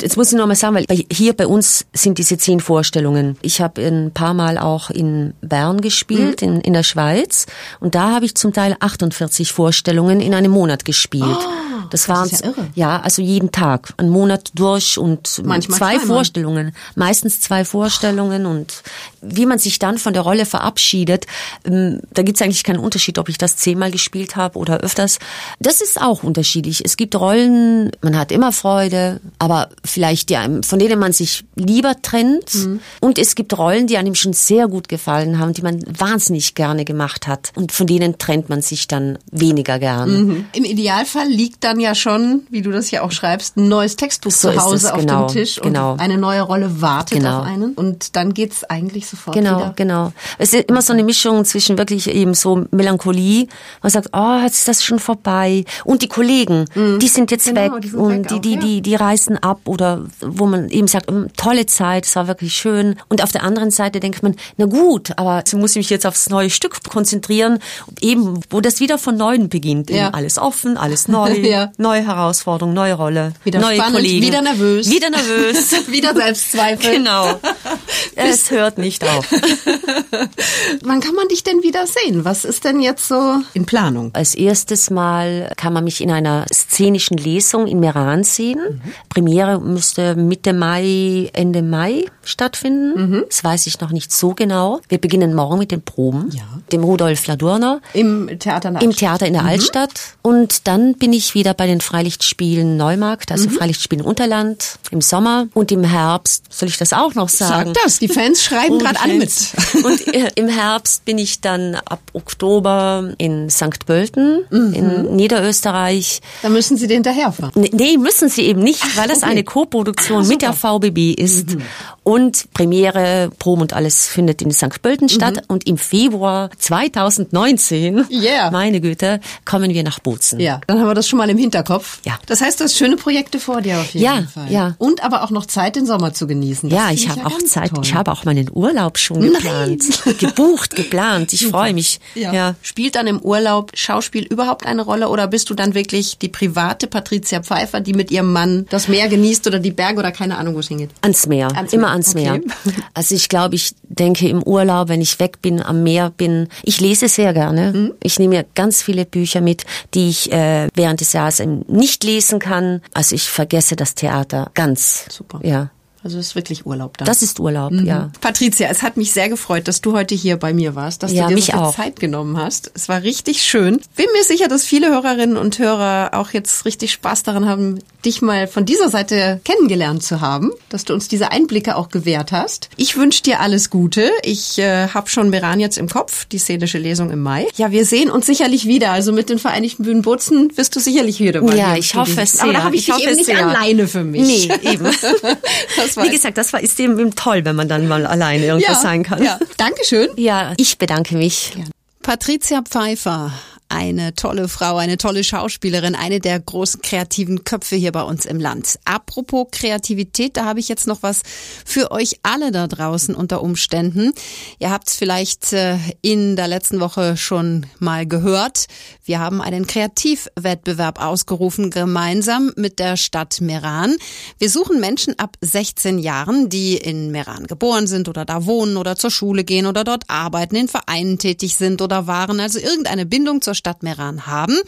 Jetzt muss ich noch mal sagen, weil hier bei uns sind diese zehn Vorstellungen. Ich habe ein paar Mal auch in Bern gespielt, mhm. in, in der Schweiz. Und da habe ich zum Teil 48 Vorstellungen in einem Monat gespielt. Oh. Das, waren ja, ja, also jeden Tag, einen Monat durch und Manchmal zwei. Vorstellungen, meistens zwei Vorstellungen und wie man sich dann von der Rolle verabschiedet, ähm, da gibt's eigentlich keinen Unterschied, ob ich das zehnmal gespielt habe oder öfters. Das ist auch unterschiedlich. Es gibt Rollen, man hat immer Freude, aber vielleicht die einem, von denen man sich lieber trennt. Mhm. Und es gibt Rollen, die einem schon sehr gut gefallen haben, die man wahnsinnig gerne gemacht hat und von denen trennt man sich dann weniger gern. Mhm. Im Idealfall liegt dann ja schon, wie du das ja auch schreibst, ein neues Textbuch so zu Hause auf genau, dem Tisch genau. und eine neue Rolle wartet genau. auf einen. Und dann geht's eigentlich sofort genau, wieder. Genau, Es ist immer so eine Mischung zwischen wirklich eben so Melancholie. Man sagt, oh, jetzt ist das schon vorbei. Und die Kollegen, mhm. die sind jetzt genau, weg die sind und weg die, die, die, die reißen ab oder wo man eben sagt, hm, tolle Zeit, es war wirklich schön. Und auf der anderen Seite denkt man, na gut, aber jetzt muss ich mich jetzt aufs neue Stück konzentrieren, eben wo das wieder von neuem beginnt. Ja. Alles offen, alles neu. ja neue Herausforderung, neue Rolle, wieder neue spannend, Kollegen. Wieder nervös. Wieder nervös. wieder Selbstzweifel. Genau. es hört nicht auf. Wann kann man dich denn wieder sehen? Was ist denn jetzt so in Planung? Als erstes Mal kann man mich in einer szenischen Lesung in Meran sehen. Mhm. Premiere müsste Mitte Mai, Ende Mai stattfinden. Mhm. Das weiß ich noch nicht so genau. Wir beginnen morgen mit den Proben. Ja. Dem Rudolf Ladurner. Im Theater in der Altstadt. Im Theater in der mhm. Altstadt. Und dann bin ich wieder bei den Freilichtspielen Neumarkt, also mhm. Freilichtspielen Unterland im Sommer und im Herbst. Soll ich das auch noch sagen? Sag das, die Fans schreiben gerade alle mit. Und äh, im Herbst bin ich dann ab Oktober in St. Pölten mhm. in Niederösterreich. Da müssen Sie hinterherfahren. Nee, müssen Sie eben nicht, weil das okay. eine Co-Produktion mit der VBB ist. Mhm. Und Premiere, Proben und alles findet in St. Pölten statt. Mhm. Und im Februar 2019, yeah. meine Güte, kommen wir nach Bozen. Ja, dann haben wir das schon mal im Hinterkopf. Ja. Das heißt, du hast schöne Projekte vor dir auf jeden ja, Fall. Ja, Und aber auch noch Zeit, den Sommer zu genießen. Das ja, ich habe ja auch Zeit. Toll. Ich habe auch meinen Urlaub schon geplant. Gebucht, geplant. Ich freue mich. Ja. ja. Spielt dann im Urlaub Schauspiel überhaupt eine Rolle oder bist du dann wirklich die private Patricia Pfeiffer, die mit ihrem Mann das Meer genießt oder die Berge oder keine Ahnung, wo es hingeht? Ans Meer. Ans Immer ans okay. Meer. Also ich glaube, ich denke im Urlaub, wenn ich weg bin, am Meer bin, ich lese sehr gerne. Mhm. Ich nehme mir ganz viele Bücher mit, die ich äh, während des Jahres nicht lesen kann. Also ich vergesse das Theater ganz. Super. Ja. Also es ist wirklich Urlaub da. Das ist Urlaub, mhm. ja. Patricia, es hat mich sehr gefreut, dass du heute hier bei mir warst, dass ja, du dir so viel auch. Zeit genommen hast. Es war richtig schön. Bin mir sicher, dass viele Hörerinnen und Hörer auch jetzt richtig Spaß daran haben, dich mal von dieser Seite kennengelernt zu haben, dass du uns diese Einblicke auch gewährt hast. Ich wünsche dir alles Gute. Ich äh, habe schon Meran jetzt im Kopf, die szenische Lesung im Mai. Ja, wir sehen uns sicherlich wieder. Also mit den Vereinigten Bühnen Bozen wirst du sicherlich wieder mal. Ja, ich hoffe es sehr. Aber da habe ich, ich dich eben nicht sehr. alleine für mich. Nee, eben. Wie gesagt, das war, ist eben toll, wenn man dann mal alleine irgendwas ja, sein kann. Ja. Dankeschön. Ja, ich bedanke mich. Patricia Pfeiffer eine tolle Frau, eine tolle Schauspielerin, eine der großen kreativen Köpfe hier bei uns im Land. Apropos Kreativität, da habe ich jetzt noch was für euch alle da draußen unter Umständen. Ihr habt es vielleicht äh, in der letzten Woche schon mal gehört. Wir haben einen Kreativwettbewerb ausgerufen, gemeinsam mit der Stadt Meran. Wir suchen Menschen ab 16 Jahren, die in Meran geboren sind oder da wohnen oder zur Schule gehen oder dort arbeiten, in Vereinen tätig sind oder waren, also irgendeine Bindung zur Stadt Meran haben.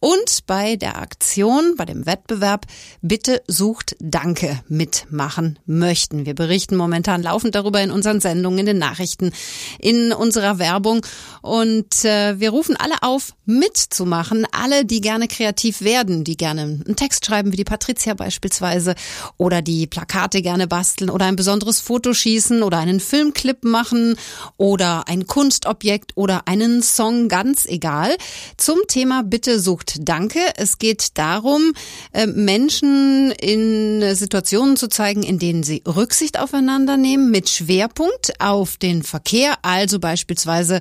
Und bei der Aktion, bei dem Wettbewerb Bitte sucht Danke mitmachen möchten. Wir berichten momentan laufend darüber in unseren Sendungen, in den Nachrichten, in unserer Werbung. Und äh, wir rufen alle auf, mitzumachen. Alle, die gerne kreativ werden, die gerne einen Text schreiben, wie die Patricia beispielsweise, oder die Plakate gerne basteln oder ein besonderes Foto schießen oder einen Filmclip machen oder ein Kunstobjekt oder einen Song, ganz egal. Zum Thema Bitte sucht Danke. Es geht darum, äh, Menschen in Situationen zu zeigen, in denen sie Rücksicht aufeinander nehmen, mit Schwerpunkt auf den Verkehr, also beispielsweise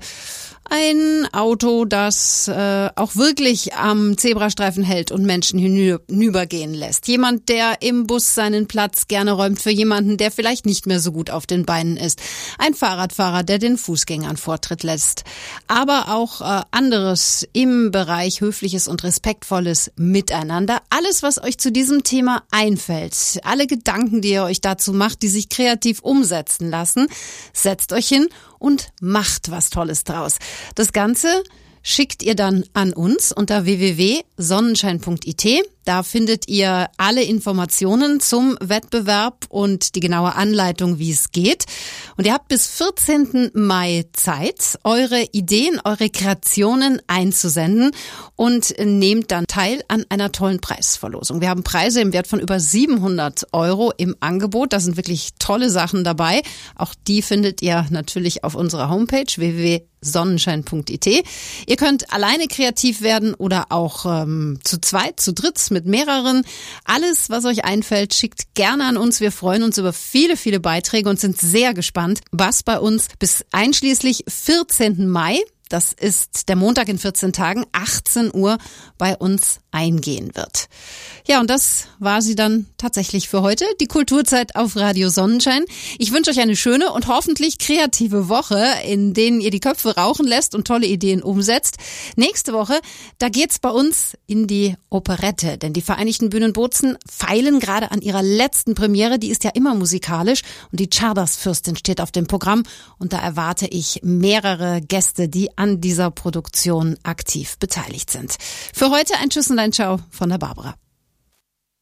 ein Auto, das äh, auch wirklich am Zebrastreifen hält und Menschen hinübergehen lässt. Jemand, der im Bus seinen Platz gerne räumt für jemanden, der vielleicht nicht mehr so gut auf den Beinen ist. Ein Fahrradfahrer, der den Fußgängern Vortritt lässt. Aber auch äh, anderes im Bereich höfliches und respektvolles Miteinander. Alles, was euch zu diesem Thema einfällt, alle Gedanken, die ihr euch dazu macht, die sich kreativ umsetzen lassen, setzt euch hin und macht was Tolles draus. Das Ganze schickt ihr dann an uns unter www.sonnenschein.it. Da findet ihr alle Informationen zum Wettbewerb und die genaue Anleitung, wie es geht. Und ihr habt bis 14. Mai Zeit, eure Ideen, eure Kreationen einzusenden und nehmt dann teil an einer tollen Preisverlosung. Wir haben Preise im Wert von über 700 Euro im Angebot. Da sind wirklich tolle Sachen dabei. Auch die findet ihr natürlich auf unserer Homepage www.sonnenschein.it. Ihr könnt alleine kreativ werden oder auch ähm, zu zweit, zu dritt mit mehreren. Alles, was euch einfällt, schickt gerne an uns. Wir freuen uns über viele, viele Beiträge und sind sehr gespannt, was bei uns bis einschließlich 14. Mai das ist der Montag in 14 Tagen, 18 Uhr bei uns eingehen wird. Ja, und das war sie dann tatsächlich für heute, die Kulturzeit auf Radio Sonnenschein. Ich wünsche euch eine schöne und hoffentlich kreative Woche, in denen ihr die Köpfe rauchen lässt und tolle Ideen umsetzt. Nächste Woche, da geht's bei uns in die Operette, denn die Vereinigten Bühnen Bozen feilen gerade an ihrer letzten Premiere, die ist ja immer musikalisch und die Chardersfürstin steht auf dem Programm und da erwarte ich mehrere Gäste, die an dieser Produktion aktiv beteiligt sind. Für heute ein Tschüss und Ciao von der Barbara.